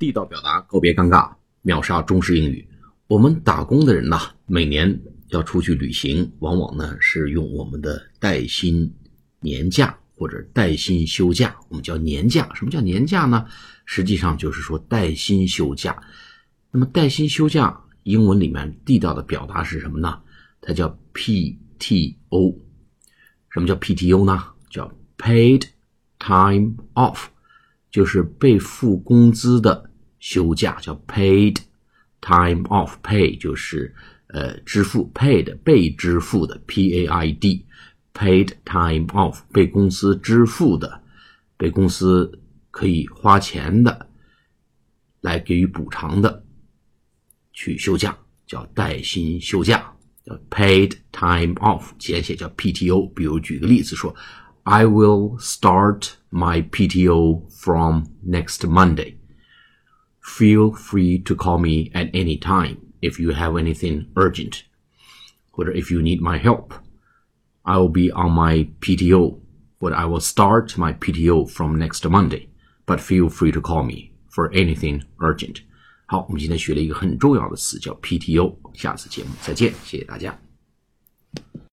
地道表达，告别尴尬，秒杀中式英语。我们打工的人呐，每年要出去旅行，往往呢是用我们的带薪年假或者带薪休假，我们叫年假。什么叫年假呢？实际上就是说带薪休假。那么带薪休假，英文里面地道的表达是什么呢？它叫 PTO。什么叫 PTO 呢？叫 Paid Time Off，就是被付工资的。休假叫 paid time off，pay 就是呃支付，paid 被支付的，p a i d paid time off 被公司支付的，被公司可以花钱的来给予补偿的，去休假叫带薪休假，叫 paid time off，简写叫 PTO。比如举个例子说，I will start my PTO from next Monday。Feel free to call me at any time if you have anything urgent, or if you need my help. I will be on my PTO, but I will start my PTO from next Monday. But feel free to call me for anything urgent. 好，我们今天学了一个很重要的词，叫 PTO。下次节目再见，谢谢大家。